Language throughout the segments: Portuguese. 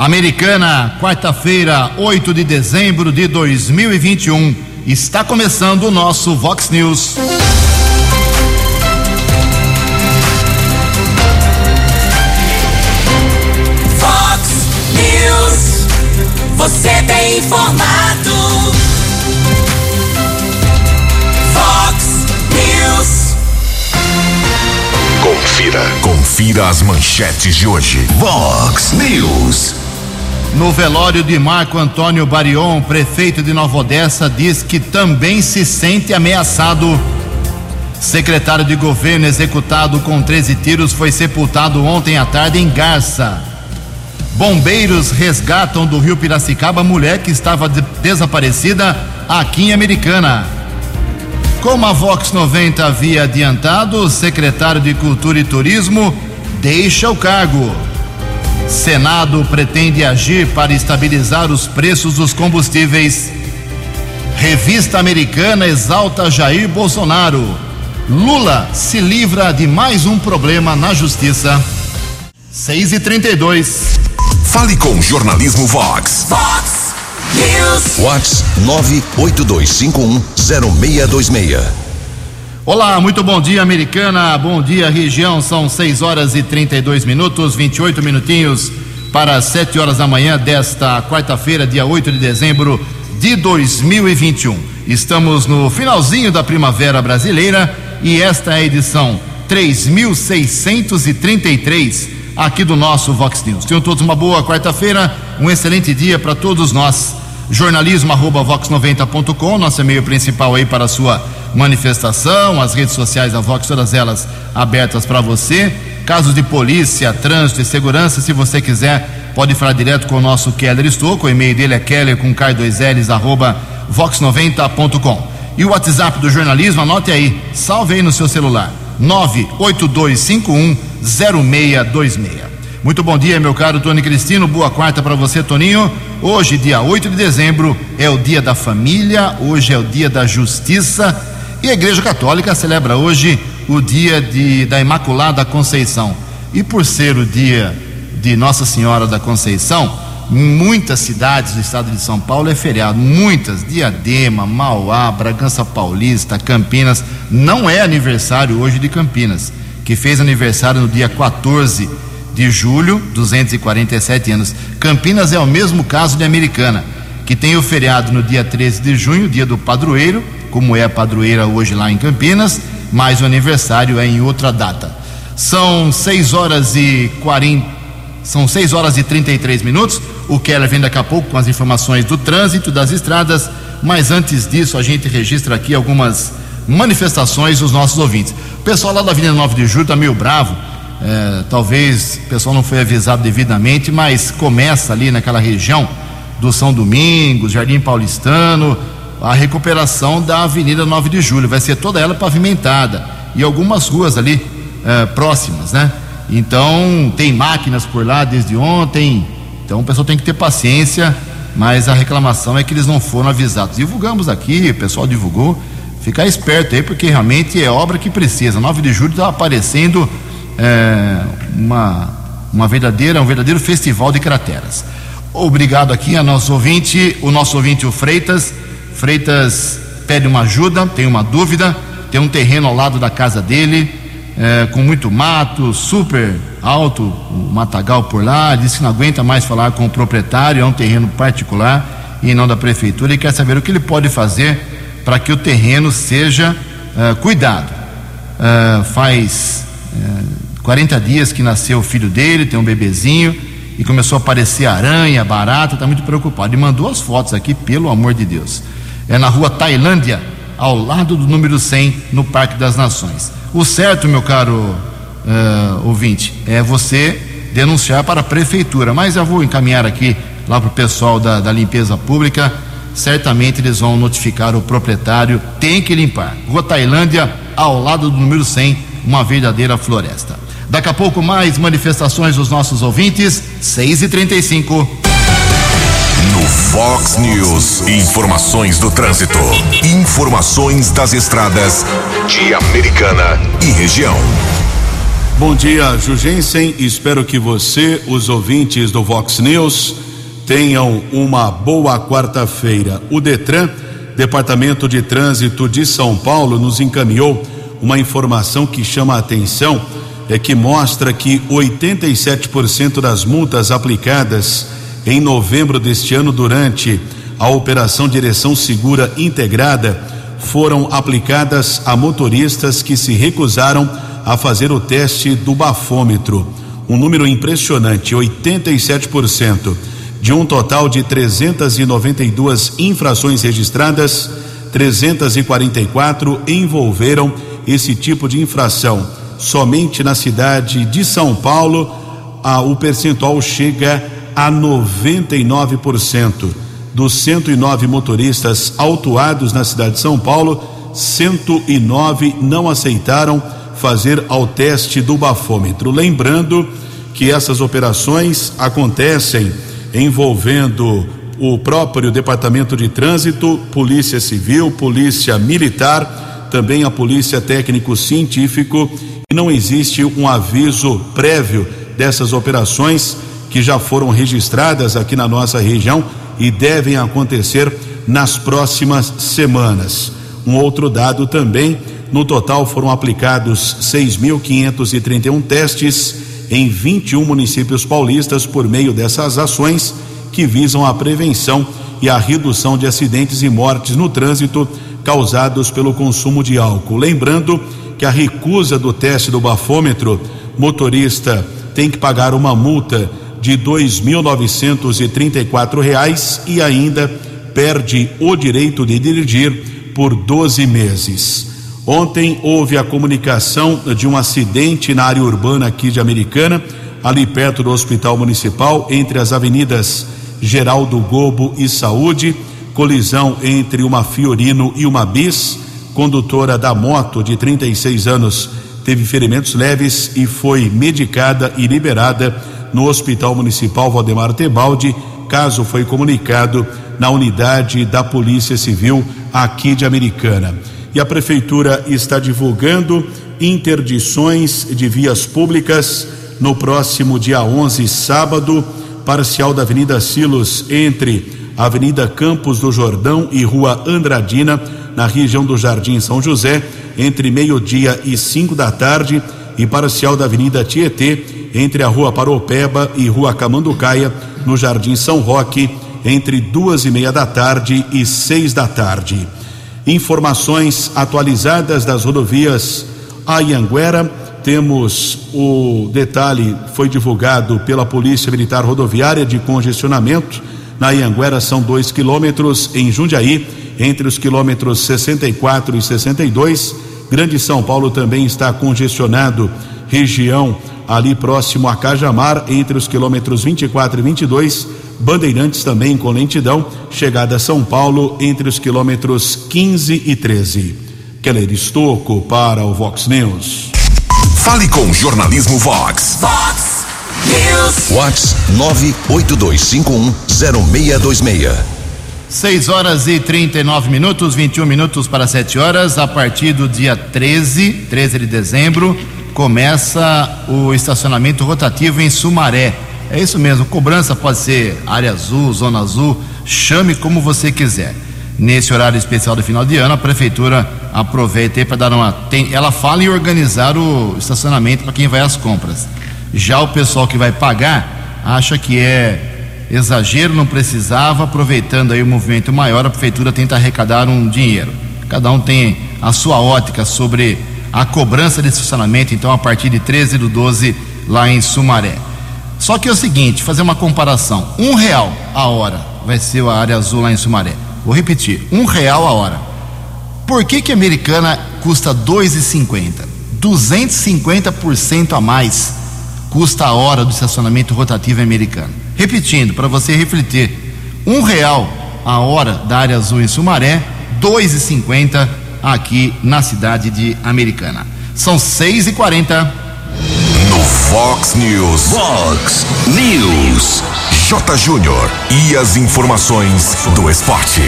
Americana, quarta-feira, 8 de dezembro de 2021. Está começando o nosso Vox News. Vox News. Você tem informado. Vox News. Confira. Confira as manchetes de hoje. Vox News. No velório de Marco Antônio Barion, prefeito de Nova Odessa, diz que também se sente ameaçado. Secretário de governo executado com 13 tiros foi sepultado ontem à tarde em Garça. Bombeiros resgatam do rio Piracicaba mulher que estava de- desaparecida aqui em Americana. Como a Vox 90 havia adiantado, o secretário de Cultura e Turismo deixa o cargo. Senado pretende agir para estabilizar os preços dos combustíveis. Revista americana exalta Jair Bolsonaro. Lula se livra de mais um problema na justiça. 6 e 32 Fale com o Jornalismo Vox. Vox News. Vox 982510626. Olá, muito bom dia, americana. Bom dia, região. São 6 horas e 32 minutos, 28 minutinhos para 7 horas da manhã desta quarta-feira, dia 8 de dezembro de 2021. Estamos no finalzinho da primavera brasileira e esta é a edição 3633 aqui do nosso Vox News. Tenham todos uma boa quarta-feira, um excelente dia para todos nós. Jornalismo arroba vox90.com, nosso e-mail principal aí para a sua manifestação, as redes sociais da Vox, todas elas abertas para você. Casos de polícia, trânsito e segurança, se você quiser, pode falar direto com o nosso Keller Estouco, o e-mail dele é keller com k2ls arroba vox90.com. E o WhatsApp do jornalismo, anote aí, salve aí no seu celular, 982510626. Muito bom dia, meu caro Tony Cristino. Boa quarta para você, Toninho. Hoje, dia 8 de dezembro, é o dia da família, hoje é o dia da justiça e a Igreja Católica celebra hoje o dia de, da Imaculada Conceição. E por ser o dia de Nossa Senhora da Conceição, muitas cidades do estado de São Paulo é feriado. Muitas, Diadema, Mauá, Bragança Paulista, Campinas. Não é aniversário hoje de Campinas, que fez aniversário no dia 14 de julho, 247 anos. Campinas é o mesmo caso de Americana, que tem o feriado no dia 13 de junho, dia do padroeiro, como é a padroeira hoje lá em Campinas, mas o aniversário é em outra data. São 6 horas e 40, são 6 horas e 33 minutos. O Keller vem daqui a pouco com as informações do trânsito, das estradas, mas antes disso a gente registra aqui algumas manifestações dos nossos ouvintes. O pessoal lá da Avenida 9 de Julho está meio bravo. É, talvez o pessoal não foi avisado devidamente, mas começa ali naquela região do São Domingos, Jardim Paulistano, a recuperação da Avenida 9 de Julho. Vai ser toda ela pavimentada e algumas ruas ali é, próximas, né? Então tem máquinas por lá desde ontem. Então o pessoal tem que ter paciência, mas a reclamação é que eles não foram avisados. Divulgamos aqui, o pessoal divulgou. Ficar esperto aí, porque realmente é obra que precisa. 9 de julho está aparecendo é, uma, uma verdadeira, um verdadeiro festival de crateras. Obrigado aqui a nosso ouvinte, o nosso ouvinte, o Freitas. Freitas pede uma ajuda, tem uma dúvida, tem um terreno ao lado da casa dele, é, com muito mato, super alto, o matagal por lá, disse que não aguenta mais falar com o proprietário, é um terreno particular e não da prefeitura, e quer saber o que ele pode fazer para que o terreno seja é, cuidado. É, faz é, 40 dias que nasceu o filho dele, tem um bebezinho, e começou a aparecer aranha, barata, está muito preocupado. E mandou as fotos aqui, pelo amor de Deus. É na rua Tailândia, ao lado do número 100, no Parque das Nações. O certo, meu caro uh, ouvinte, é você denunciar para a prefeitura, mas eu vou encaminhar aqui lá para o pessoal da, da limpeza pública. Certamente eles vão notificar o proprietário, tem que limpar. Rua Tailândia, ao lado do número 100, uma verdadeira floresta. Daqui a pouco mais manifestações dos nossos ouvintes, 6 e 35 No Fox News, informações do trânsito. Informações das estradas de Americana e região. Bom dia, Jugensen. Espero que você, os ouvintes do Vox News, tenham uma boa quarta-feira. O Detran, Departamento de Trânsito de São Paulo, nos encaminhou uma informação que chama a atenção, é que mostra que 87% das multas aplicadas em novembro deste ano durante a operação Direção Segura Integrada foram aplicadas a motoristas que se recusaram a fazer o teste do bafômetro. Um número impressionante, 87%. De um total de 392 infrações registradas, 344 envolveram esse tipo de infração. Somente na cidade de São Paulo, a, o percentual chega a 99%. Dos 109 motoristas autuados na cidade de São Paulo, 109 não aceitaram fazer ao teste do bafômetro. Lembrando que essas operações acontecem envolvendo o próprio Departamento de Trânsito, Polícia Civil, Polícia Militar, também a Polícia Técnico Científico, e não existe um aviso prévio dessas operações que já foram registradas aqui na nossa região e devem acontecer nas próximas semanas. Um outro dado também no total foram aplicados 6.531 testes em 21 municípios paulistas por meio dessas ações que visam a prevenção e a redução de acidentes e mortes no trânsito causados pelo consumo de álcool. Lembrando que a recusa do teste do bafômetro, motorista tem que pagar uma multa de 2.934 reais e ainda perde o direito de dirigir por 12 meses. Ontem houve a comunicação de um acidente na área urbana aqui de Americana, ali perto do Hospital Municipal, entre as avenidas Geraldo Gobo e Saúde, colisão entre uma Fiorino e uma Bis. Condutora da moto de 36 anos teve ferimentos leves e foi medicada e liberada no Hospital Municipal Valdemar Tebaldi. Caso foi comunicado na unidade da Polícia Civil aqui de Americana e a prefeitura está divulgando interdições de vias públicas no próximo dia 11, sábado, parcial da Avenida Silos entre Avenida Campos do Jordão e Rua Andradina, na região do Jardim São José, entre meio-dia e cinco da tarde, e parcial da Avenida Tietê entre a Rua Paropeba e Rua Camanducaia, no Jardim São Roque, entre duas e meia da tarde e seis da tarde informações atualizadas das rodovias Ayanguera. Temos o detalhe, foi divulgado pela Polícia Militar Rodoviária de congestionamento. Na Ayanguera são dois quilômetros, em Jundiaí, entre os quilômetros 64 e 62. Grande São Paulo também está congestionado, região ali próximo a Cajamar, entre os quilômetros 24 e 22 Bandeirantes também com lentidão, chegada a São Paulo entre os quilômetros 15 e 13. Keller Estocco para o Vox News. Fale com o jornalismo Vox. Vox Vox 982510626. 6 horas e 39 minutos, 21 minutos para 7 horas. A partir do dia 13, 13 de dezembro, começa o estacionamento rotativo em Sumaré é isso mesmo, cobrança pode ser área azul, zona azul, chame como você quiser. Nesse horário especial do final de ano, a prefeitura aproveita aí para dar uma. Tem, ela fala em organizar o estacionamento para quem vai às compras. Já o pessoal que vai pagar acha que é exagero, não precisava, aproveitando aí o movimento maior, a prefeitura tenta arrecadar um dinheiro. Cada um tem a sua ótica sobre a cobrança de estacionamento, então a partir de 13 do 12 lá em Sumaré. Só que é o seguinte, fazer uma comparação. Um real a hora vai ser a área azul lá em Sumaré. Vou repetir, um real a hora. Por que que a americana custa 2,50? 250% a mais custa a hora do estacionamento rotativo americano. Repetindo, para você refletir, um real a hora da área azul em Sumaré, 2,50 aqui na cidade de Americana. São 6 e 40 No Fox News. Fox News. J. Júnior. E as informações do esporte.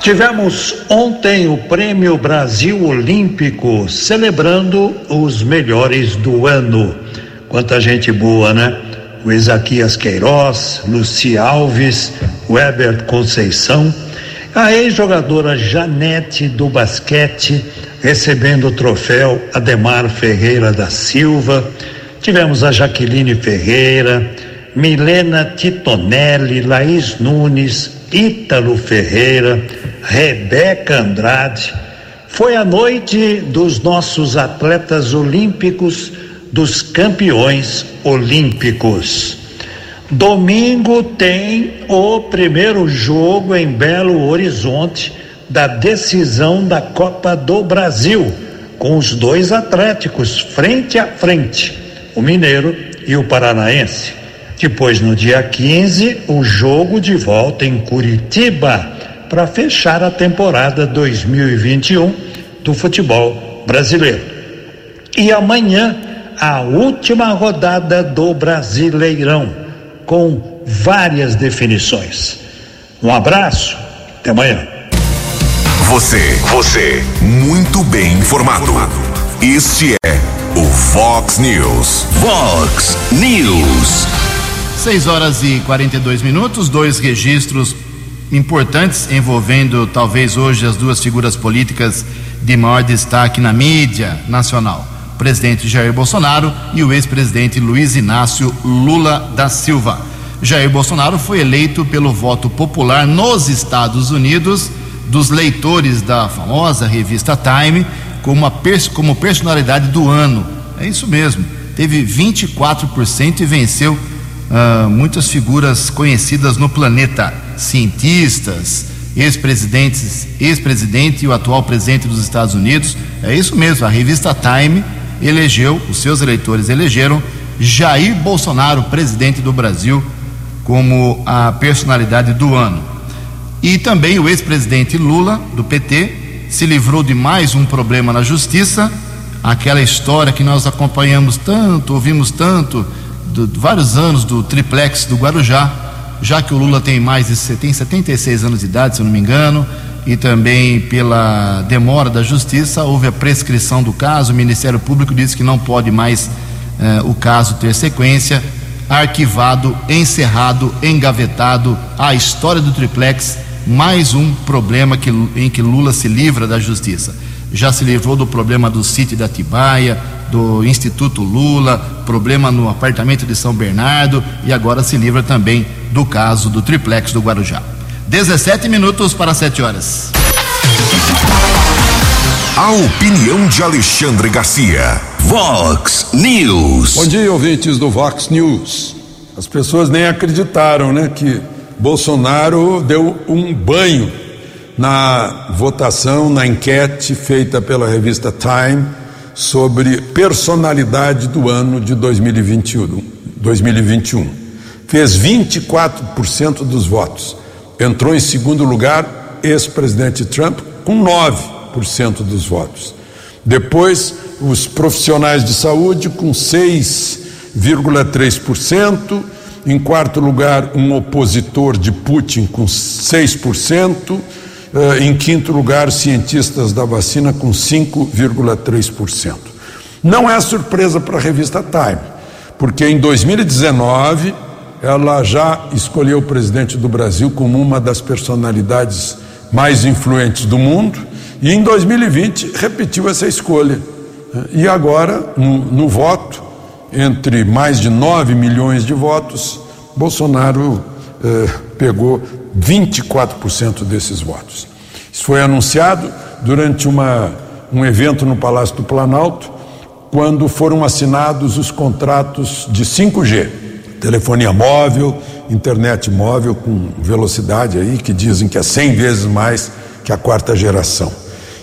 Tivemos ontem o Prêmio Brasil Olímpico, celebrando os melhores do ano. Quanta gente boa, né? O Ezaquias Queiroz, Luci Alves, Weber Conceição, a ex-jogadora Janete do basquete, recebendo o troféu Ademar Ferreira da Silva. Tivemos a Jaqueline Ferreira, Milena Titonelli, Laís Nunes, Ítalo Ferreira, Rebeca Andrade. Foi a noite dos nossos atletas olímpicos, dos campeões olímpicos. Domingo tem o primeiro jogo em Belo Horizonte da decisão da Copa do Brasil, com os dois atléticos frente a frente, o Mineiro e o Paranaense. Depois, no dia 15, o jogo de volta em Curitiba para fechar a temporada 2021 do futebol brasileiro. E amanhã, a última rodada do Brasileirão, com várias definições. Um abraço, até amanhã. Você, você, muito bem informado. Este é o Fox News. Fox News. 6 horas e 42 minutos, dois registros importantes envolvendo talvez hoje as duas figuras políticas de maior destaque na mídia nacional: o presidente Jair Bolsonaro e o ex-presidente Luiz Inácio Lula da Silva. Jair Bolsonaro foi eleito pelo voto popular nos Estados Unidos dos leitores da famosa revista Time como, uma, como personalidade do ano. É isso mesmo. Teve 24% e venceu uh, muitas figuras conhecidas no planeta cientistas, ex-presidentes, ex-presidente e o atual presidente dos Estados Unidos. É isso mesmo, a revista Time elegeu, os seus eleitores elegeram Jair Bolsonaro, presidente do Brasil, como a personalidade do ano. E também o ex-presidente Lula, do PT, se livrou de mais um problema na justiça, aquela história que nós acompanhamos tanto, ouvimos tanto, de vários anos do triplex do Guarujá, já que o Lula tem mais de tem 76 anos de idade, se eu não me engano, e também pela demora da justiça, houve a prescrição do caso, o Ministério Público disse que não pode mais eh, o caso ter sequência, arquivado, encerrado, engavetado, a história do triplex, mais um problema que, em que Lula se livra da justiça. Já se livrou do problema do sítio da Tibaia, do Instituto Lula, problema no apartamento de São Bernardo e agora se livra também do caso do triplex do Guarujá. 17 minutos para 7 horas. A opinião de Alexandre Garcia. Vox News. Bom dia, ouvintes do Vox News. As pessoas nem acreditaram, né, que Bolsonaro deu um banho na votação, na enquete feita pela revista Time sobre personalidade do ano de 2021. 2021. Fez 24% dos votos. Entrou em segundo lugar ex-presidente Trump com 9% dos votos. Depois, os profissionais de saúde com 6,3%. Em quarto lugar, um opositor de Putin com 6%. Uh, em quinto lugar, cientistas da vacina com 5,3%. Não é surpresa para a revista Time, porque em 2019 ela já escolheu o presidente do Brasil como uma das personalidades mais influentes do mundo e em 2020 repetiu essa escolha. E agora, no, no voto, entre mais de 9 milhões de votos, Bolsonaro eh, pegou 24% desses votos. Isso foi anunciado durante uma, um evento no Palácio do Planalto, quando foram assinados os contratos de 5G, telefonia móvel, internet móvel com velocidade aí que dizem que é 100 vezes mais que a quarta geração.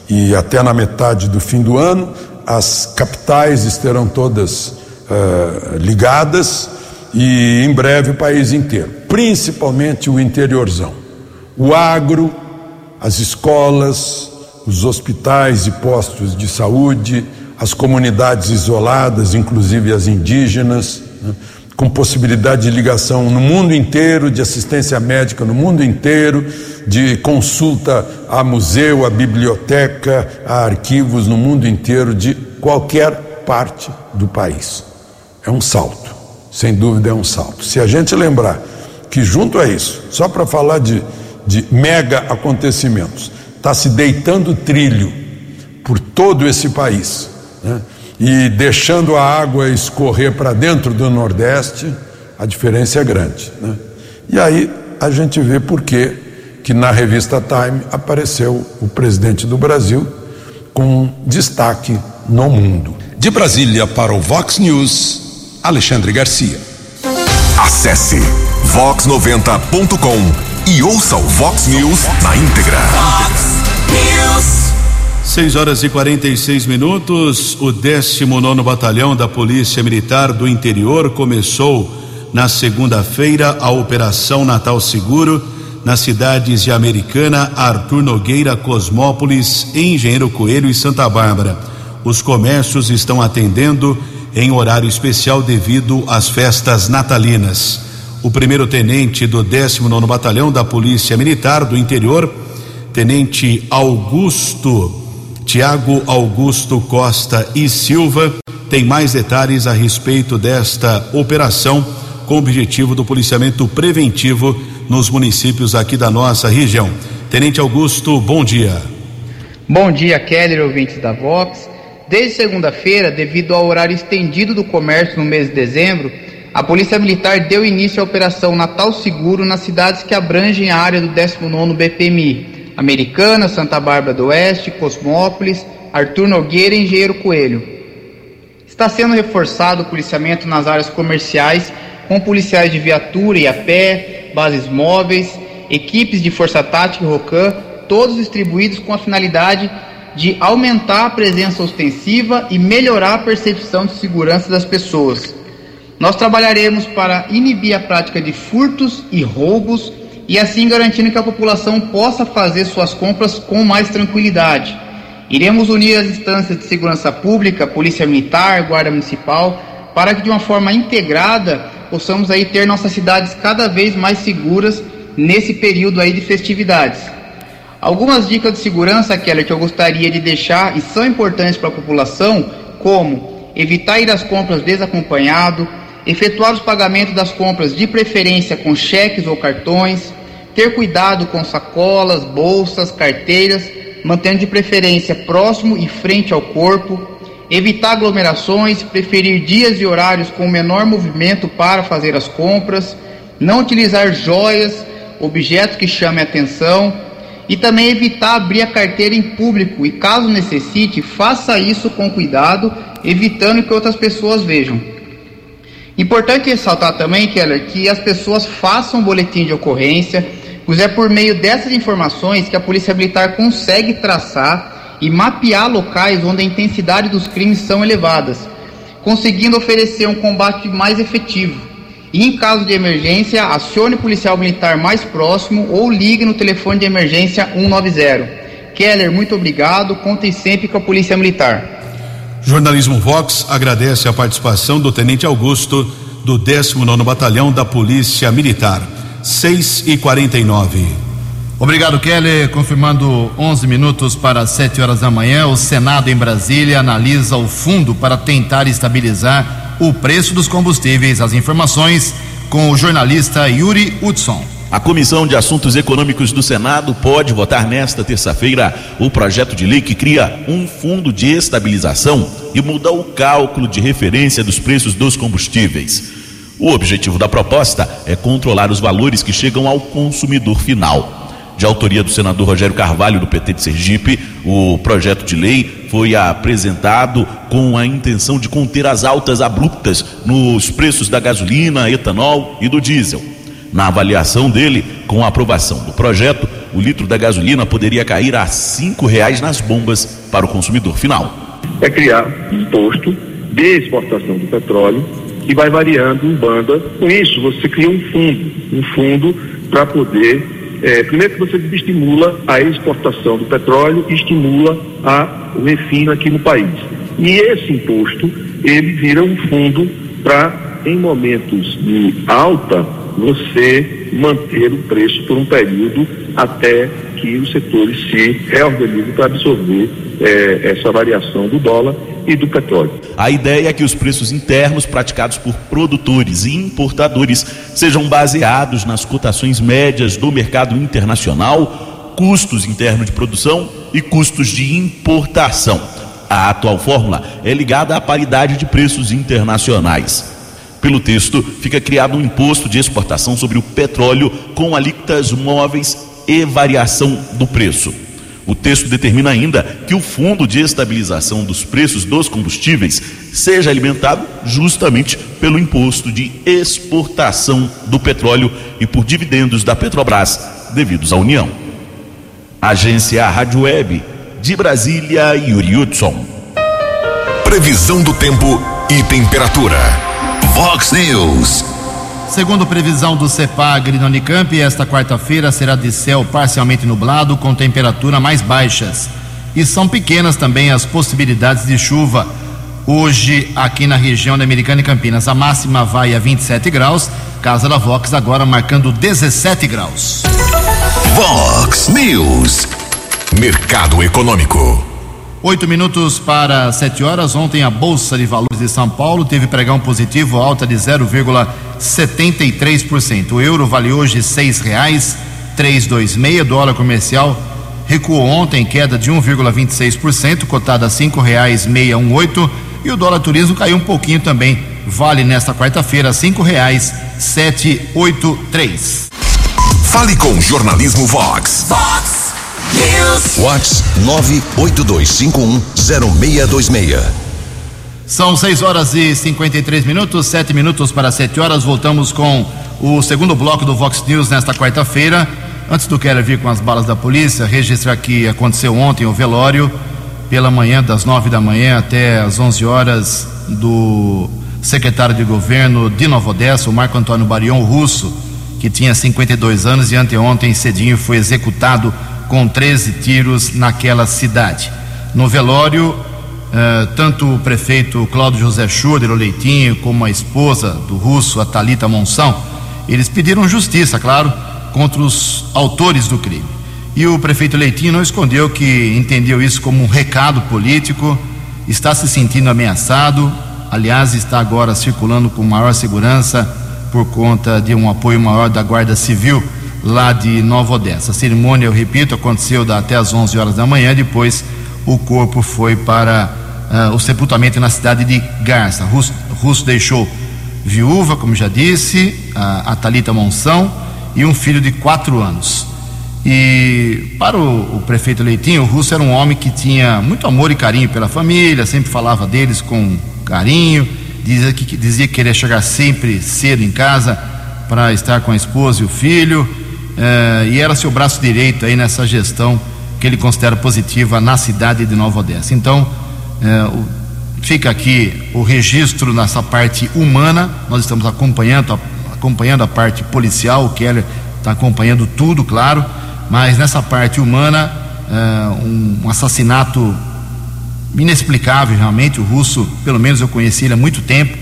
E até na metade do fim do ano, as capitais estarão todas uh, ligadas e em breve o país inteiro, principalmente o interiorzão. O agro, as escolas, os hospitais e postos de saúde, as comunidades isoladas, inclusive as indígenas, né, com possibilidade de ligação no mundo inteiro, de assistência médica no mundo inteiro, de consulta a museu, a biblioteca, a arquivos no mundo inteiro, de qualquer parte do país. É um salto, sem dúvida é um salto. Se a gente lembrar que, junto a isso, só para falar de, de mega acontecimentos, está se deitando trilho por todo esse país. Né? e deixando a água escorrer para dentro do Nordeste, a diferença é grande. Né? E aí a gente vê por que que na revista Time apareceu o presidente do Brasil com destaque no mundo. De Brasília para o Vox News, Alexandre Garcia. Acesse vox90.com e ouça o Vox News na íntegra. Vox News. 6 horas e 46 minutos. O 19 Batalhão da Polícia Militar do Interior começou na segunda-feira a Operação Natal Seguro nas cidades de Americana, Arthur Nogueira, Cosmópolis, Engenheiro Coelho e Santa Bárbara. Os comércios estão atendendo em horário especial devido às festas natalinas. O primeiro tenente do 19 Batalhão da Polícia Militar do Interior, Tenente Augusto Tiago Augusto Costa e Silva tem mais detalhes a respeito desta operação com o objetivo do policiamento preventivo nos municípios aqui da nossa região. Tenente Augusto, bom dia. Bom dia, Keller, ouvintes da Vox. Desde segunda-feira, devido ao horário estendido do comércio no mês de dezembro, a Polícia Militar deu início à Operação Natal Seguro nas cidades que abrangem a área do 19º BPMI, Americana, Santa Bárbara do Oeste, Cosmópolis, Arthur Nogueira e Engenheiro Coelho. Está sendo reforçado o policiamento nas áreas comerciais com policiais de viatura e a pé, bases móveis, equipes de força tática e ROCAM, todos distribuídos com a finalidade de aumentar a presença ostensiva e melhorar a percepção de segurança das pessoas. Nós trabalharemos para inibir a prática de furtos e roubos e assim garantindo que a população possa fazer suas compras com mais tranquilidade. Iremos unir as instâncias de segurança pública, Polícia Militar, Guarda Municipal, para que de uma forma integrada possamos aí ter nossas cidades cada vez mais seguras nesse período aí de festividades. Algumas dicas de segurança, Keller, que eu gostaria de deixar e são importantes para a população, como evitar ir às compras desacompanhado, efetuar os pagamentos das compras de preferência com cheques ou cartões, ter cuidado com sacolas, bolsas, carteiras, mantendo de preferência próximo e frente ao corpo, evitar aglomerações, preferir dias e horários com menor movimento para fazer as compras, não utilizar joias, objetos que chamem atenção e também evitar abrir a carteira em público e, caso necessite, faça isso com cuidado, evitando que outras pessoas vejam. Importante ressaltar também, Keller, que as pessoas façam um boletim de ocorrência, pois é por meio dessas informações que a Polícia Militar consegue traçar e mapear locais onde a intensidade dos crimes são elevadas, conseguindo oferecer um combate mais efetivo. E em caso de emergência, acione o policial militar mais próximo ou ligue no telefone de emergência 190. Keller, muito obrigado. Contem sempre com a Polícia Militar. Jornalismo Vox agradece a participação do Tenente Augusto do 19 Batalhão da Polícia Militar. 6 e 49 Obrigado, Kelly. Confirmando 11 minutos para 7 horas da manhã, o Senado em Brasília analisa o fundo para tentar estabilizar o preço dos combustíveis. As informações com o jornalista Yuri Hudson. A Comissão de Assuntos Econômicos do Senado pode votar nesta terça-feira o projeto de lei que cria um fundo de estabilização e muda o cálculo de referência dos preços dos combustíveis. O objetivo da proposta é controlar os valores que chegam ao consumidor final. De autoria do senador Rogério Carvalho, do PT de Sergipe, o projeto de lei foi apresentado com a intenção de conter as altas abruptas nos preços da gasolina, etanol e do diesel. Na avaliação dele, com a aprovação do projeto, o litro da gasolina poderia cair a cinco reais nas bombas para o consumidor final. É criar um imposto de exportação do petróleo que vai variando em banda. Com isso, você cria um fundo, um fundo para poder, é, primeiro que você estimula a exportação do petróleo e estimula a, o refino aqui no país. E esse imposto, ele vira um fundo para em momentos de alta, você manter o preço por um período até que os setores se reorganizem para absorver eh, essa variação do dólar e do petróleo. A ideia é que os preços internos praticados por produtores e importadores sejam baseados nas cotações médias do mercado internacional, custos internos de produção e custos de importação. A atual fórmula é ligada à paridade de preços internacionais. Pelo texto, fica criado um imposto de exportação sobre o petróleo com alíquotas móveis e variação do preço. O texto determina ainda que o Fundo de Estabilização dos Preços dos Combustíveis seja alimentado justamente pelo imposto de exportação do petróleo e por dividendos da Petrobras devidos à União. Agência Rádio Web de Brasília, Yuri Hudson. Previsão do tempo e temperatura. Vox News. Segundo previsão do CEPAGRI no Unicamp, esta quarta-feira será de céu parcialmente nublado com temperatura mais baixas. E são pequenas também as possibilidades de chuva. Hoje, aqui na região da Americana e Campinas, a máxima vai a 27 graus. Casa da Vox agora marcando 17 graus. Vox News. Mercado Econômico. Oito minutos para sete horas. Ontem a Bolsa de Valores de São Paulo teve pregão positivo, alta de 0,73%. O euro vale hoje seis reais, três dois meia. Dólar comercial recuou ontem, queda de 1,26%, cotada a cinco reais meia um oito. E o dólar turismo caiu um pouquinho também. Vale nesta quarta-feira cinco reais sete oito três. Fale com Jornalismo Vox. Vox Vox 982510626. São 6 horas e 53 minutos, 7 minutos para 7 horas. Voltamos com o segundo bloco do Vox News nesta quarta-feira. Antes do Keller vir com as balas da polícia, registrar que aconteceu ontem o velório, pela manhã, das 9 da manhã até as 11 horas, do secretário de governo de Nova Odessa, o Marco Antônio Barion Russo, que tinha 52 anos e anteontem cedinho foi executado com 13 tiros naquela cidade. No velório, eh, tanto o prefeito Cláudio José Schurder, o Leitinho, como a esposa do russo, a Talita Monção, eles pediram justiça, claro, contra os autores do crime. E o prefeito Leitinho não escondeu que entendeu isso como um recado político, está se sentindo ameaçado, aliás, está agora circulando com maior segurança por conta de um apoio maior da Guarda Civil lá de Nova Odessa. A cerimônia, eu repito, aconteceu até às 11 horas da manhã, depois o corpo foi para uh, o sepultamento na cidade de Garça. Russo, Russo deixou viúva, como já disse, a, a Talita Monção e um filho de quatro anos. E para o, o, prefeito Leitinho, o Russo era um homem que tinha muito amor e carinho pela família, sempre falava deles com carinho, dizia que, dizia que queria chegar sempre cedo em casa para estar com a esposa e o filho, eh, e era seu braço direito aí nessa gestão que ele considera positiva na cidade de Nova Odessa. Então, eh, fica aqui o registro nessa parte humana, nós estamos acompanhando, acompanhando a parte policial, o Keller está acompanhando tudo, claro, mas nessa parte humana, eh, um, um assassinato inexplicável realmente. O russo, pelo menos eu conheci ele há muito tempo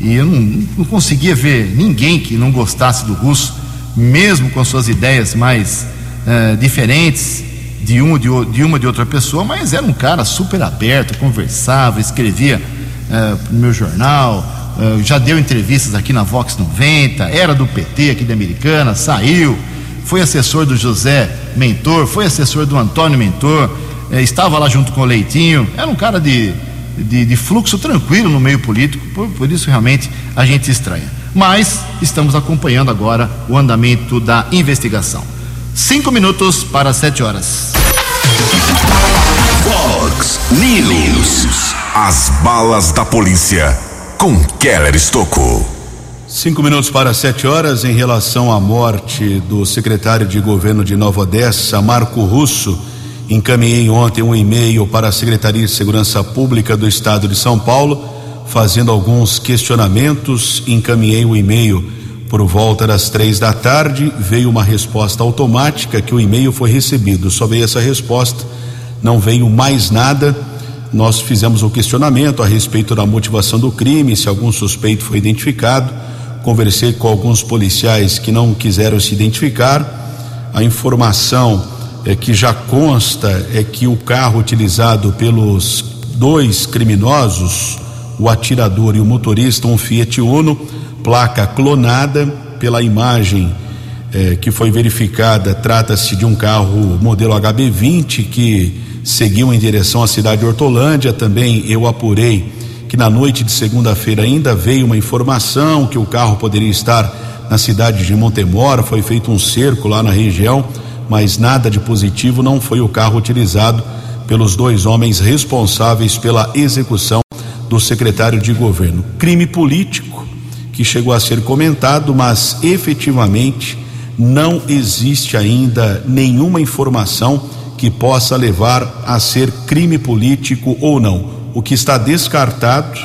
e eu não, não conseguia ver ninguém que não gostasse do russo, mesmo com suas ideias mais uh, diferentes de uma de, de uma de outra pessoa, mas era um cara super aberto, conversava, escrevia uh, no meu jornal, uh, já deu entrevistas aqui na Vox 90, era do PT aqui da Americana, saiu, foi assessor do José Mentor, foi assessor do Antônio Mentor, estava lá junto com o Leitinho, era um cara de, de, de fluxo tranquilo no meio político, por, por, isso realmente a gente estranha. Mas estamos acompanhando agora o andamento da investigação. Cinco minutos para sete horas. Fox News. As balas da polícia com Keller Estocou. Cinco minutos para sete horas em relação à morte do secretário de governo de Nova Odessa, Marco Russo Encaminhei ontem um e-mail para a Secretaria de Segurança Pública do Estado de São Paulo, fazendo alguns questionamentos. Encaminhei o e-mail por volta das três da tarde. Veio uma resposta automática que o e-mail foi recebido. Só veio essa resposta, não veio mais nada. nós fizemos o um questionamento a respeito da motivação do crime, se algum suspeito foi identificado. Conversei com alguns policiais que não quiseram se identificar. A informação é, que já consta é que o carro utilizado pelos dois criminosos, o atirador e o motorista, um Fiat Uno, placa clonada pela imagem eh, que foi verificada, trata-se de um carro modelo HB20 que seguiu em direção à cidade de Hortolândia. Também eu apurei que na noite de segunda-feira ainda veio uma informação que o carro poderia estar na cidade de Montemor. Foi feito um cerco lá na região, mas nada de positivo. Não foi o carro utilizado pelos dois homens responsáveis pela execução do secretário de governo. Crime político que chegou a ser comentado, mas efetivamente não existe ainda nenhuma informação que possa levar a ser crime político ou não. O que está descartado,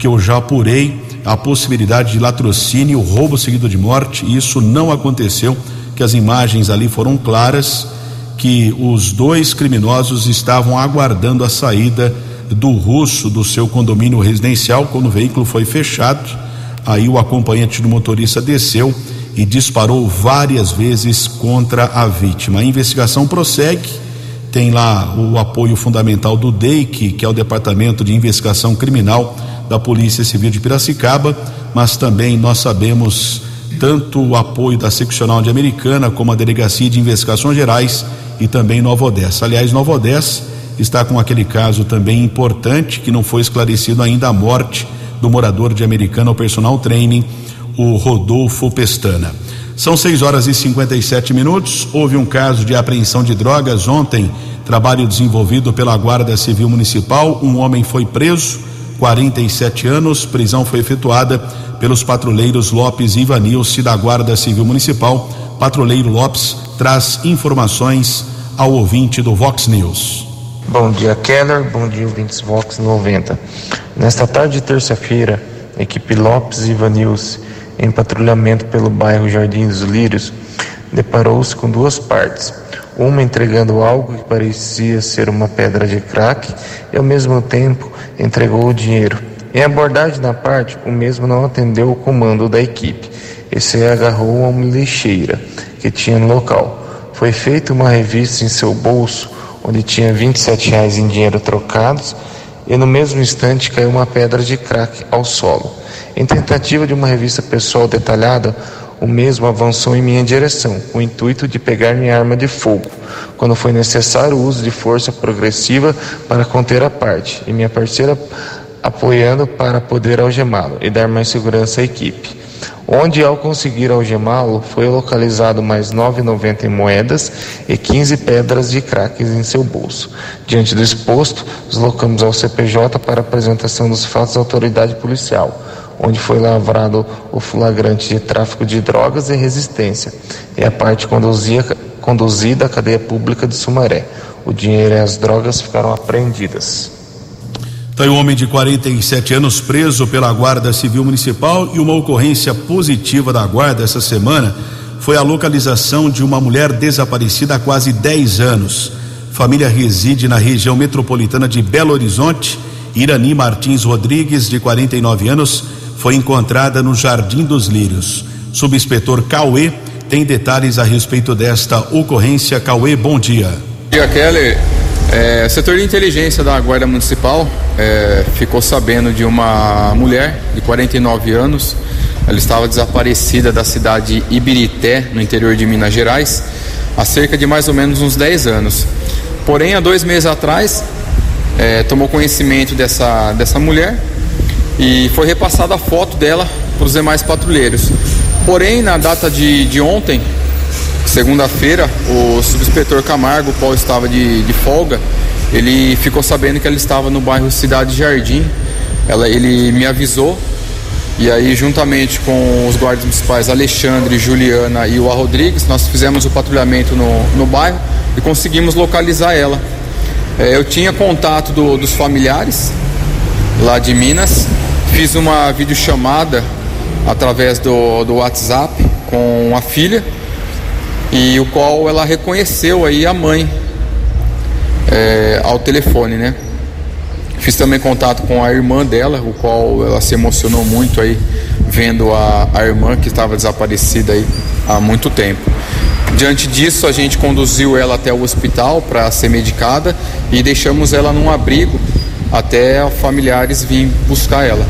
que eu já apurei, a possibilidade de latrocínio, roubo seguido de morte, isso não aconteceu, que as imagens ali foram claras, que os dois criminosos estavam aguardando a saída do russo do seu condomínio residencial quando o veículo foi fechado. Aí o acompanhante do motorista desceu e disparou várias vezes contra a vítima. A investigação prossegue, tem lá o apoio fundamental do DEIC, que é o Departamento de Investigação Criminal da Polícia Civil de Piracicaba, mas também nós sabemos tanto o apoio da seccional de Americana como a Delegacia de Investigações Gerais e também Nova Odessa. Aliás, Nova Odessa está com aquele caso também importante que não foi esclarecido ainda a morte do morador de Americana, o personal training o Rodolfo Pestana. São 6 horas e 57 minutos. Houve um caso de apreensão de drogas ontem, trabalho desenvolvido pela Guarda Civil Municipal. Um homem foi preso, 47 anos. Prisão foi efetuada pelos patrulheiros Lopes e Ivanilce da Guarda Civil Municipal. Patrulheiro Lopes traz informações ao ouvinte do Vox News. Bom dia, Keller. Bom dia, ouvintes Vox 90. Nesta tarde de terça-feira, equipe Lopes e Ivanilce em patrulhamento pelo bairro Jardim dos Lírios, deparou-se com duas partes. Uma entregando algo que parecia ser uma pedra de crack e ao mesmo tempo entregou o dinheiro. Em abordagem na parte, o mesmo não atendeu o comando da equipe e se agarrou uma lixeira que tinha no local. Foi feita uma revista em seu bolso, onde tinha 27 reais em dinheiro trocados, e no mesmo instante caiu uma pedra de crack ao solo. Em tentativa de uma revista pessoal detalhada, o mesmo avançou em minha direção, com o intuito de pegar minha arma de fogo, quando foi necessário o uso de força progressiva para conter a parte, e minha parceira apoiando para poder algemá-lo e dar mais segurança à equipe. Onde, ao conseguir algemá-lo, foi localizado mais 9,90 em moedas e 15 pedras de craques em seu bolso. Diante do exposto, deslocamos ao CPJ para apresentação dos fatos à autoridade policial onde foi lavrado o flagrante de tráfico de drogas e resistência, e a parte conduzia, conduzida à cadeia pública de Sumaré. O dinheiro e as drogas ficaram apreendidas. Tem um homem de 47 anos preso pela Guarda Civil Municipal e uma ocorrência positiva da Guarda essa semana foi a localização de uma mulher desaparecida há quase 10 anos. Família reside na região metropolitana de Belo Horizonte. Irani Martins Rodrigues, de 49 anos, foi encontrada no Jardim dos Lírios. Subinspetor Cauê tem detalhes a respeito desta ocorrência. Cauê, bom dia. Bom dia, Kelly. É, setor de inteligência da Guarda Municipal é, ficou sabendo de uma mulher de 49 anos. Ela estava desaparecida da cidade de Ibirité, no interior de Minas Gerais, há cerca de mais ou menos uns 10 anos. Porém, há dois meses atrás, é, tomou conhecimento dessa, dessa mulher e foi repassada a foto dela para os demais patrulheiros. Porém, na data de, de ontem, segunda-feira, o subinspetor Camargo, qual estava de, de folga, ele ficou sabendo que ela estava no bairro Cidade Jardim. Ela, ele me avisou e aí, juntamente com os guardas municipais Alexandre, Juliana e o A. Rodrigues, nós fizemos o patrulhamento no, no bairro e conseguimos localizar ela. É, eu tinha contato do, dos familiares lá de Minas Fiz uma videochamada através do, do WhatsApp com a filha e o qual ela reconheceu aí a mãe é, ao telefone, né? Fiz também contato com a irmã dela, o qual ela se emocionou muito aí vendo a, a irmã que estava desaparecida aí há muito tempo. Diante disso, a gente conduziu ela até o hospital para ser medicada e deixamos ela num abrigo até familiares virem buscar ela.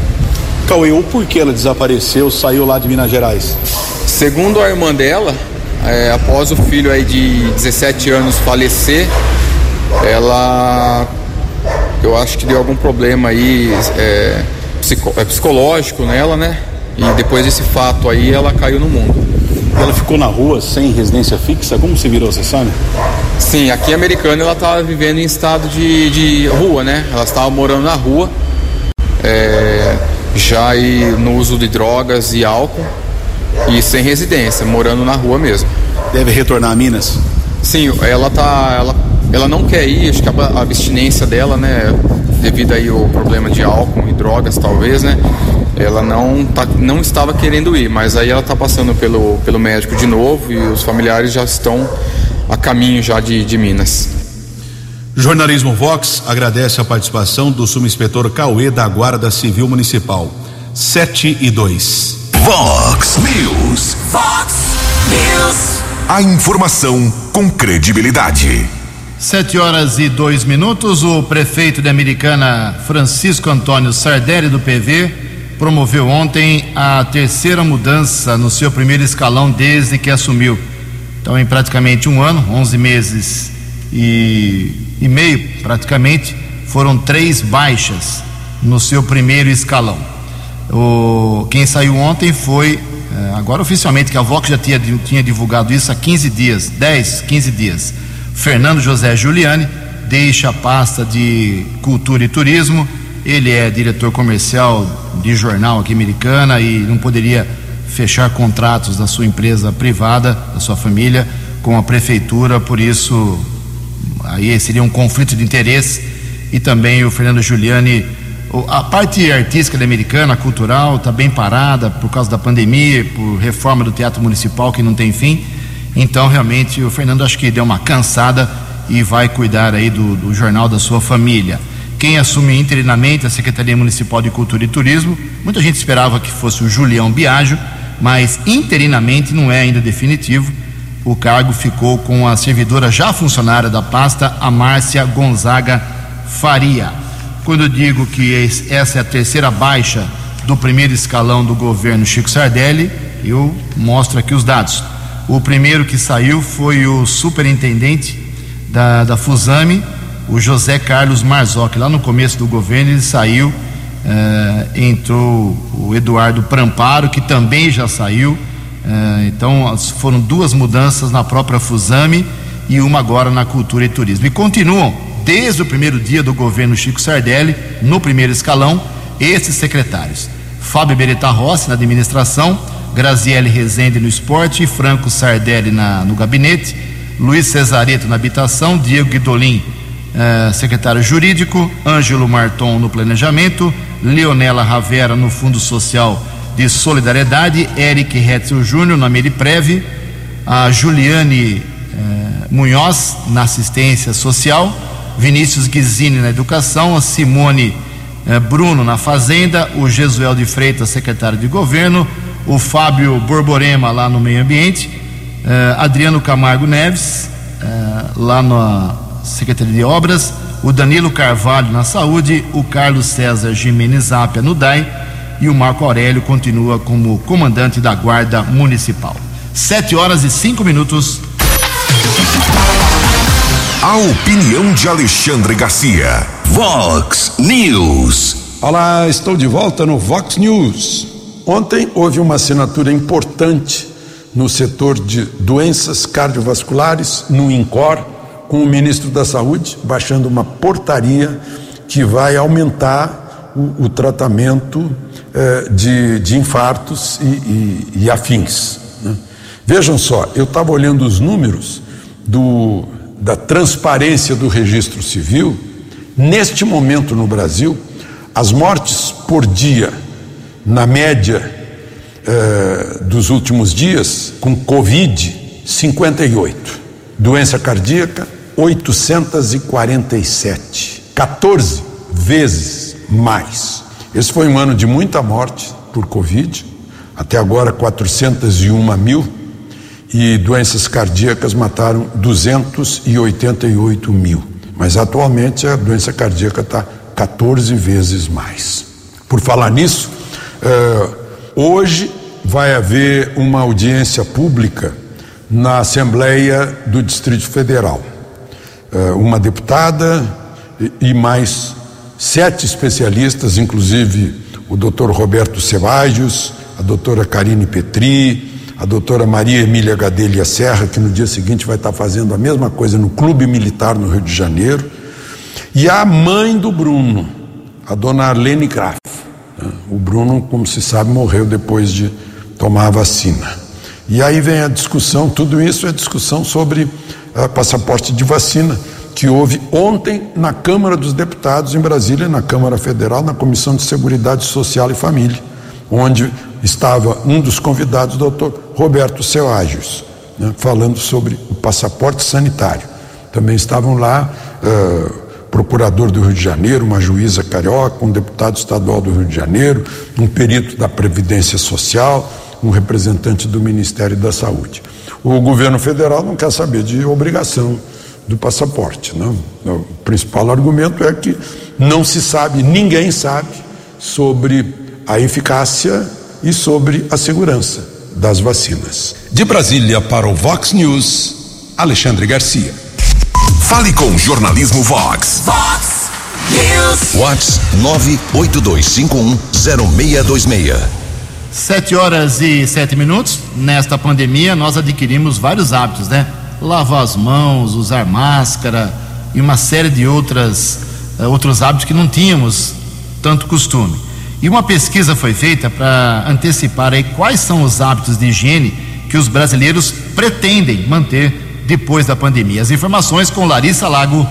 Cauê, o porquê ela desapareceu, saiu lá de Minas Gerais? Segundo a irmã dela, é, após o filho aí de 17 anos falecer, ela eu acho que deu algum problema aí é, psico, é, psicológico nela, né? E depois desse fato aí ela caiu no mundo. Ela ficou na rua sem residência fixa? Como se virou, você sabe? Sim, aqui em Americana ela estava vivendo em estado de, de rua, né? Ela estava morando na rua, é, já no uso de drogas e álcool e sem residência, morando na rua mesmo. Deve retornar a Minas? Sim, ela tá, ela, ela não quer ir, acho que a abstinência dela, né, devido aí o problema de álcool e drogas, talvez, né, ela não, tá, não estava querendo ir, mas aí ela está passando pelo, pelo médico de novo e os familiares já estão a caminho já de, de Minas. Jornalismo Vox agradece a participação do subinspetor Cauê da Guarda Civil Municipal. 7 e 2. Vox News. Vox News. A informação com credibilidade. Sete horas e dois minutos. O prefeito de Americana, Francisco Antônio Sardelli, do PV, promoveu ontem a terceira mudança no seu primeiro escalão desde que assumiu. Então, em praticamente um ano, 11 meses e, e meio, praticamente, foram três baixas no seu primeiro escalão. O, quem saiu ontem foi, eh, agora oficialmente, que a Vox já tinha, tinha divulgado isso há 15 dias, 10, 15 dias. Fernando José Giuliani deixa a pasta de Cultura e Turismo. Ele é diretor comercial de jornal aqui americana e não poderia fechar contratos da sua empresa privada, da sua família, com a prefeitura, por isso aí seria um conflito de interesse e também o Fernando Giuliani a parte artística da americana, cultural, está bem parada por causa da pandemia, por reforma do Teatro Municipal que não tem fim. Então, realmente, o Fernando acho que deu uma cansada e vai cuidar aí do, do jornal da sua família. Quem assume interinamente a Secretaria Municipal de Cultura e Turismo, muita gente esperava que fosse o Julião Biagio, mas interinamente não é ainda definitivo. O cargo ficou com a servidora já funcionária da pasta, a Márcia Gonzaga Faria. Quando eu digo que essa é a terceira baixa do primeiro escalão do governo Chico Sardelli, eu mostro aqui os dados. O primeiro que saiu foi o superintendente da, da Fusame, o José Carlos Marzocchi. Lá no começo do governo ele saiu, eh, entrou o Eduardo Pramparo, que também já saiu. Eh, então foram duas mudanças na própria Fusame e uma agora na Cultura e Turismo. E continuam desde o primeiro dia do governo Chico Sardelli, no primeiro escalão, esses secretários: Fábio Beretta Rossi na administração, Graziele Rezende no esporte, Franco Sardelli na, no gabinete, Luiz Cesareto na habitação, Diego Guidolin, eh, secretário jurídico, Ângelo Marton no planejamento, Leonela Ravera no Fundo Social de Solidariedade, Eric Hetzel Júnior na Meriprev, a Juliane eh, Munhoz na assistência social, Vinícius Guizini na educação, a Simone eh, Bruno na fazenda, o Jesuel de Freitas, secretário de governo, o Fábio Borborema lá no meio ambiente, eh, Adriano Camargo Neves eh, lá na Secretaria de Obras, o Danilo Carvalho na saúde, o Carlos César Jimenez Apia no DAI e o Marco Aurélio continua como comandante da Guarda Municipal. Sete horas e cinco minutos. A opinião de Alexandre Garcia. Vox News. Olá, estou de volta no Vox News. Ontem houve uma assinatura importante no setor de doenças cardiovasculares, no INCOR, com o ministro da Saúde, baixando uma portaria que vai aumentar o, o tratamento eh, de, de, infartos e, e, e afins. Né? Vejam só, eu estava olhando os números do da transparência do registro civil, neste momento no Brasil, as mortes por dia, na média eh, dos últimos dias, com Covid, 58. Doença cardíaca, 847. 14 vezes mais. Esse foi um ano de muita morte por Covid, até agora 401 mil, e doenças cardíacas mataram 288 mil. Mas atualmente a doença cardíaca está 14 vezes mais. Por falar nisso, hoje vai haver uma audiência pública na Assembleia do Distrito Federal. Uh, uma deputada e mais sete especialistas, inclusive o doutor Roberto Ceballos, a doutora Karine Petri, a doutora Maria Emília Gadelha Serra, que no dia seguinte vai estar fazendo a mesma coisa no Clube Militar no Rio de Janeiro, e a mãe do Bruno, a dona Arlene Graff. O Bruno, como se sabe, morreu depois de tomar a vacina. E aí vem a discussão, tudo isso é discussão sobre uh, passaporte de vacina que houve ontem na Câmara dos Deputados em Brasília, na Câmara Federal, na Comissão de Seguridade Social e Família, onde estava um dos convidados, o doutor Roberto Celágios, né, falando sobre o passaporte sanitário. Também estavam lá uh, procurador do Rio de Janeiro, uma juíza carioca, um deputado estadual do Rio de Janeiro, um perito da Previdência Social, um representante do Ministério da Saúde. O governo federal não quer saber de obrigação do passaporte. Né? O principal argumento é que não se sabe, ninguém sabe sobre a eficácia e sobre a segurança das vacinas. De Brasília para o Vox News, Alexandre Garcia. Fale com o Jornalismo Vox. Vox News. Vox 982510626. Sete horas e sete minutos. Nesta pandemia, nós adquirimos vários hábitos, né? lavar as mãos, usar máscara e uma série de outras, uh, outros hábitos que não tínhamos tanto costume. E uma pesquisa foi feita para antecipar aí quais são os hábitos de higiene que os brasileiros pretendem manter depois da pandemia. As informações com Larissa Lago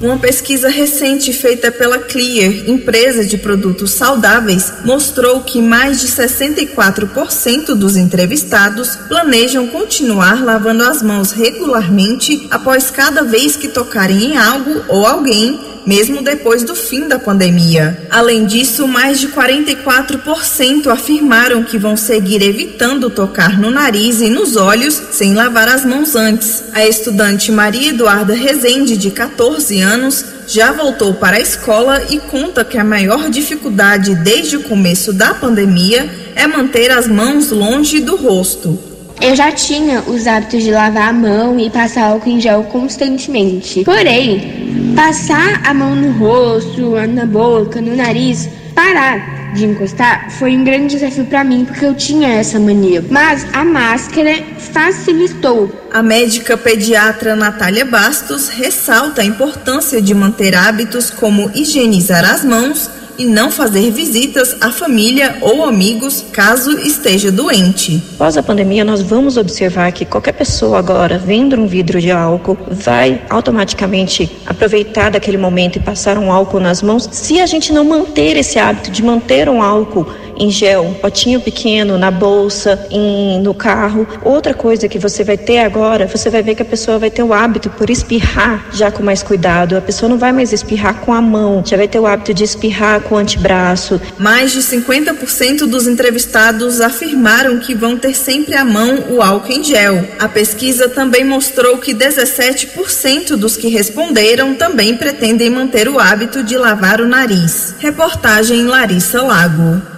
uma pesquisa recente feita pela Clear, empresa de produtos saudáveis, mostrou que mais de 64% dos entrevistados planejam continuar lavando as mãos regularmente após cada vez que tocarem em algo ou alguém mesmo depois do fim da pandemia. Além disso, mais de 44% afirmaram que vão seguir evitando tocar no nariz e nos olhos sem lavar as mãos antes. A estudante Maria Eduarda Rezende, de 14 anos, já voltou para a escola e conta que a maior dificuldade desde o começo da pandemia é manter as mãos longe do rosto. Eu já tinha os hábitos de lavar a mão e passar álcool em gel constantemente. Porém, passar a mão no rosto, na boca, no nariz, parar de encostar foi um grande desafio para mim porque eu tinha essa mania. Mas a máscara facilitou. A médica pediatra Natália Bastos ressalta a importância de manter hábitos como higienizar as mãos e não fazer visitas à família ou amigos caso esteja doente. Após a pandemia, nós vamos observar que qualquer pessoa agora vendo um vidro de álcool vai automaticamente aproveitar daquele momento e passar um álcool nas mãos. Se a gente não manter esse hábito de manter um álcool em gel, um potinho pequeno na bolsa, em, no carro. Outra coisa que você vai ter agora, você vai ver que a pessoa vai ter o hábito por espirrar já com mais cuidado. A pessoa não vai mais espirrar com a mão, já vai ter o hábito de espirrar com o antebraço. Mais de 50% dos entrevistados afirmaram que vão ter sempre à mão o álcool em gel. A pesquisa também mostrou que 17% dos que responderam também pretendem manter o hábito de lavar o nariz. Reportagem Larissa Lago.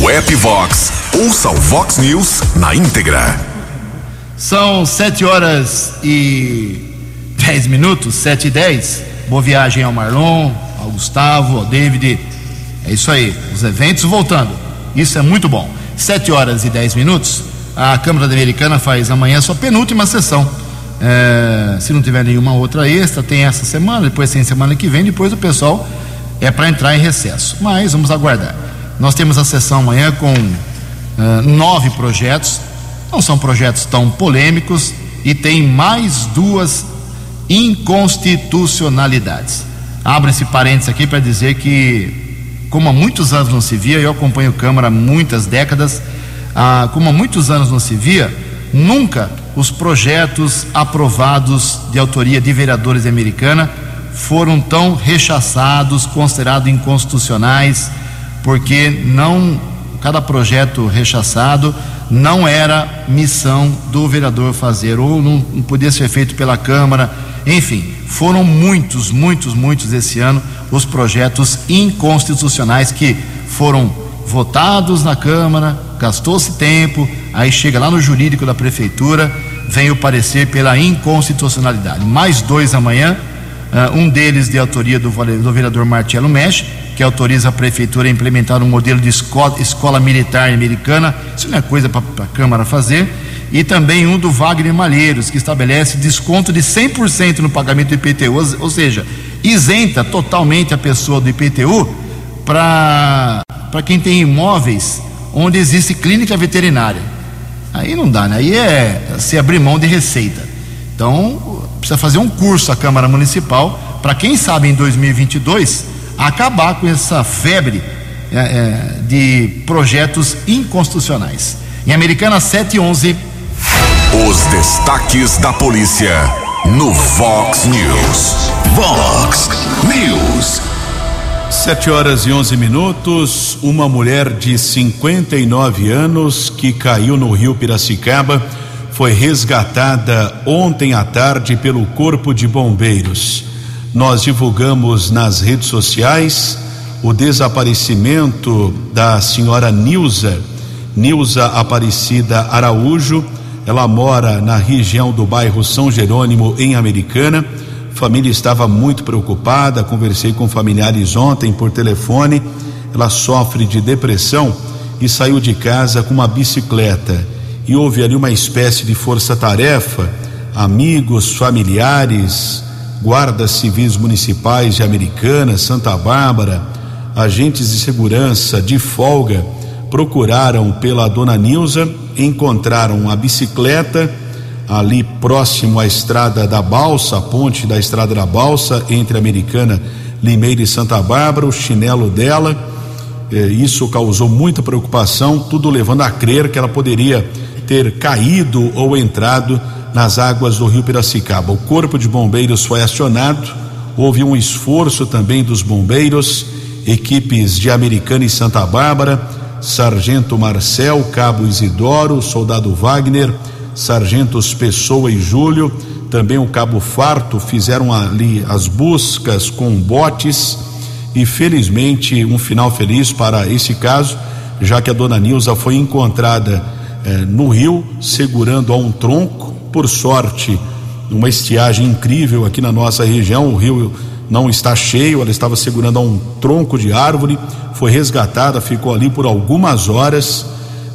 No app Vox, ouça o Vox News na íntegra. São sete horas e dez minutos, sete e dez. Boa viagem ao Marlon, ao Gustavo, ao David. É isso aí, os eventos voltando. Isso é muito bom. Sete horas e dez minutos. A Câmara Americana faz amanhã sua penúltima sessão. É, se não tiver nenhuma outra extra, tem essa semana, depois tem semana que vem, depois o pessoal é para entrar em recesso. Mas vamos aguardar. Nós temos a sessão amanhã com uh, nove projetos, não são projetos tão polêmicos e tem mais duas inconstitucionalidades. Abro esse parênteses aqui para dizer que, como há muitos anos não se via, eu acompanho Câmara há muitas décadas, ah, como há muitos anos não se via, nunca os projetos aprovados de autoria de vereadores americana foram tão rechaçados, considerados inconstitucionais, porque não cada projeto rechaçado não era missão do vereador fazer ou não, podia ser feito pela Câmara. Enfim, foram muitos, muitos, muitos esse ano os projetos inconstitucionais que foram votados na Câmara, gastou-se tempo, aí chega lá no jurídico da prefeitura, vem o parecer pela inconstitucionalidade. Mais dois amanhã, uh, um deles de autoria do, do vereador Marcelo Mesh, que autoriza a prefeitura a implementar um modelo de escola, escola militar americana, isso não é coisa para a Câmara fazer, e também um do Wagner Malheiros, que estabelece desconto de 100% no pagamento do IPTU, ou seja, isenta totalmente a pessoa do IPTU para quem tem imóveis onde existe clínica veterinária. Aí não dá, né? Aí é se abrir mão de receita. Então, precisa fazer um curso a Câmara Municipal para quem sabe em 2022 acabar com essa febre é, é, de projetos inconstitucionais. Em Americana 711. Os destaques da polícia no Vox News. Vox News. Sete horas e onze minutos. Uma mulher de 59 anos que caiu no rio Piracicaba foi resgatada ontem à tarde pelo Corpo de Bombeiros. Nós divulgamos nas redes sociais o desaparecimento da senhora Nilza, Nilza Aparecida Araújo. Ela mora na região do bairro São Jerônimo, em Americana. A família estava muito preocupada. Conversei com familiares ontem por telefone. Ela sofre de depressão e saiu de casa com uma bicicleta. E houve ali uma espécie de força-tarefa. Amigos, familiares, guardas civis municipais de Americana, Santa Bárbara, agentes de segurança de folga procuraram pela dona Nilza, encontraram a bicicleta ali próximo à estrada da Balsa, a ponte da estrada da Balsa entre Americana, Limeira e Santa Bárbara, o chinelo dela. Eh, isso causou muita preocupação, tudo levando a crer que ela poderia ter caído ou entrado nas águas do rio Piracicaba. O corpo de bombeiros foi acionado, houve um esforço também dos bombeiros, equipes de Americana e Santa Bárbara, Sargento Marcel, Cabo Isidoro, Soldado Wagner, Sargentos Pessoa e Júlio, também o Cabo Farto fizeram ali as buscas com botes e felizmente um final feliz para esse caso, já que a dona Nilza foi encontrada eh, no rio segurando a um tronco por sorte, uma estiagem incrível aqui na nossa região, o rio não está cheio, ela estava segurando a um tronco de árvore, foi resgatada, ficou ali por algumas horas,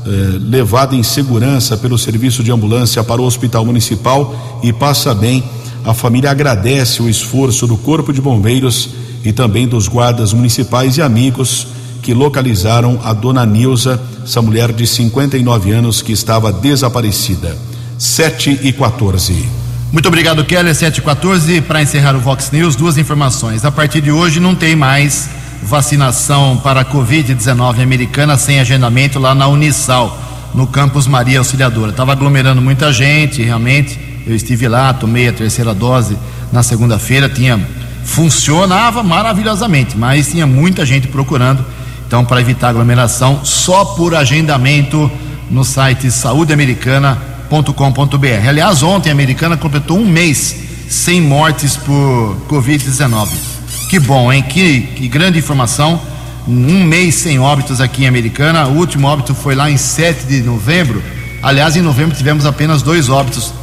eh, levada em segurança pelo serviço de ambulância para o hospital municipal e passa bem. A família agradece o esforço do Corpo de Bombeiros e também dos guardas municipais e amigos que localizaram a dona Nilza, essa mulher de 59 anos que estava desaparecida. 7 e 14. Muito obrigado, Keller. 7 e 14. Para encerrar o Vox News, duas informações. A partir de hoje não tem mais vacinação para a Covid-19 americana sem agendamento lá na Unisal, no campus Maria Auxiliadora. Estava aglomerando muita gente, realmente. Eu estive lá, tomei a terceira dose na segunda-feira, tinha funcionava maravilhosamente, mas tinha muita gente procurando. Então, para evitar aglomeração, só por agendamento no site Saúde Americana com.br. Aliás, ontem a americana completou um mês sem mortes por Covid-19. Que bom, hein? Que, que grande informação. Um mês sem óbitos aqui em Americana. O último óbito foi lá em 7 de novembro. Aliás, em novembro tivemos apenas dois óbitos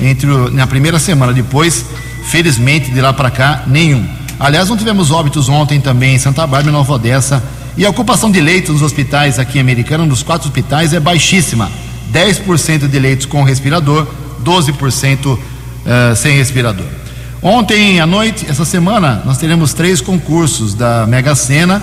entre o, na primeira semana. Depois, felizmente, de lá para cá, nenhum. Aliás, não tivemos óbitos ontem também em Santa Bárbara Nova Odessa. E a ocupação de leitos nos hospitais aqui em Americana, dos quatro hospitais, é baixíssima 10% de leitos com respirador, 12% uh, eh, sem respirador. Ontem à noite, essa semana, nós teremos três concursos da Mega Sena.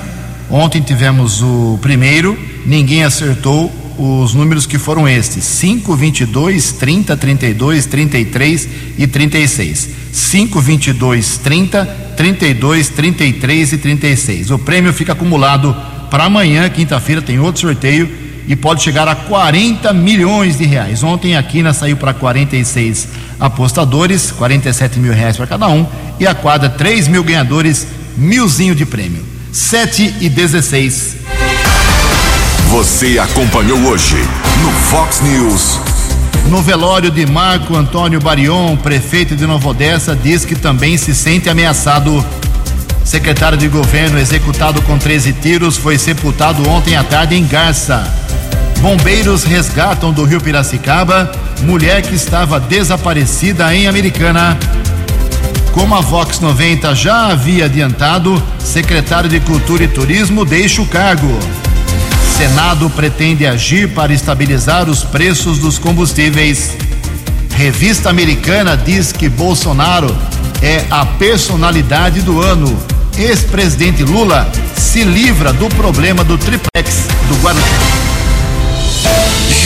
Ontem tivemos o primeiro, ninguém acertou os números que foram estes: 5, 22, 30, 32, 33 e 36. 5, 22, 30, 32, 33 e 36. O prêmio fica acumulado para amanhã, quinta-feira, tem outro sorteio e pode chegar a 40 milhões de reais. Ontem a Quina saiu para 46 apostadores, 47 mil reais para cada um, e a quadra 3 mil ganhadores, milzinho de prêmio. 7 e 16. Você acompanhou hoje no Fox News. No velório de Marco Antônio Barion, prefeito de Nova Odessa, diz que também se sente ameaçado. Secretário de governo executado com 13 tiros foi sepultado ontem à tarde em Garça. Bombeiros resgatam do Rio Piracicaba mulher que estava desaparecida em Americana. Como a Vox 90 já havia adiantado, secretário de Cultura e Turismo deixa o cargo. Senado pretende agir para estabilizar os preços dos combustíveis. Revista americana diz que Bolsonaro é a personalidade do ano. Ex-presidente Lula se livra do problema do triplex do Guarujá.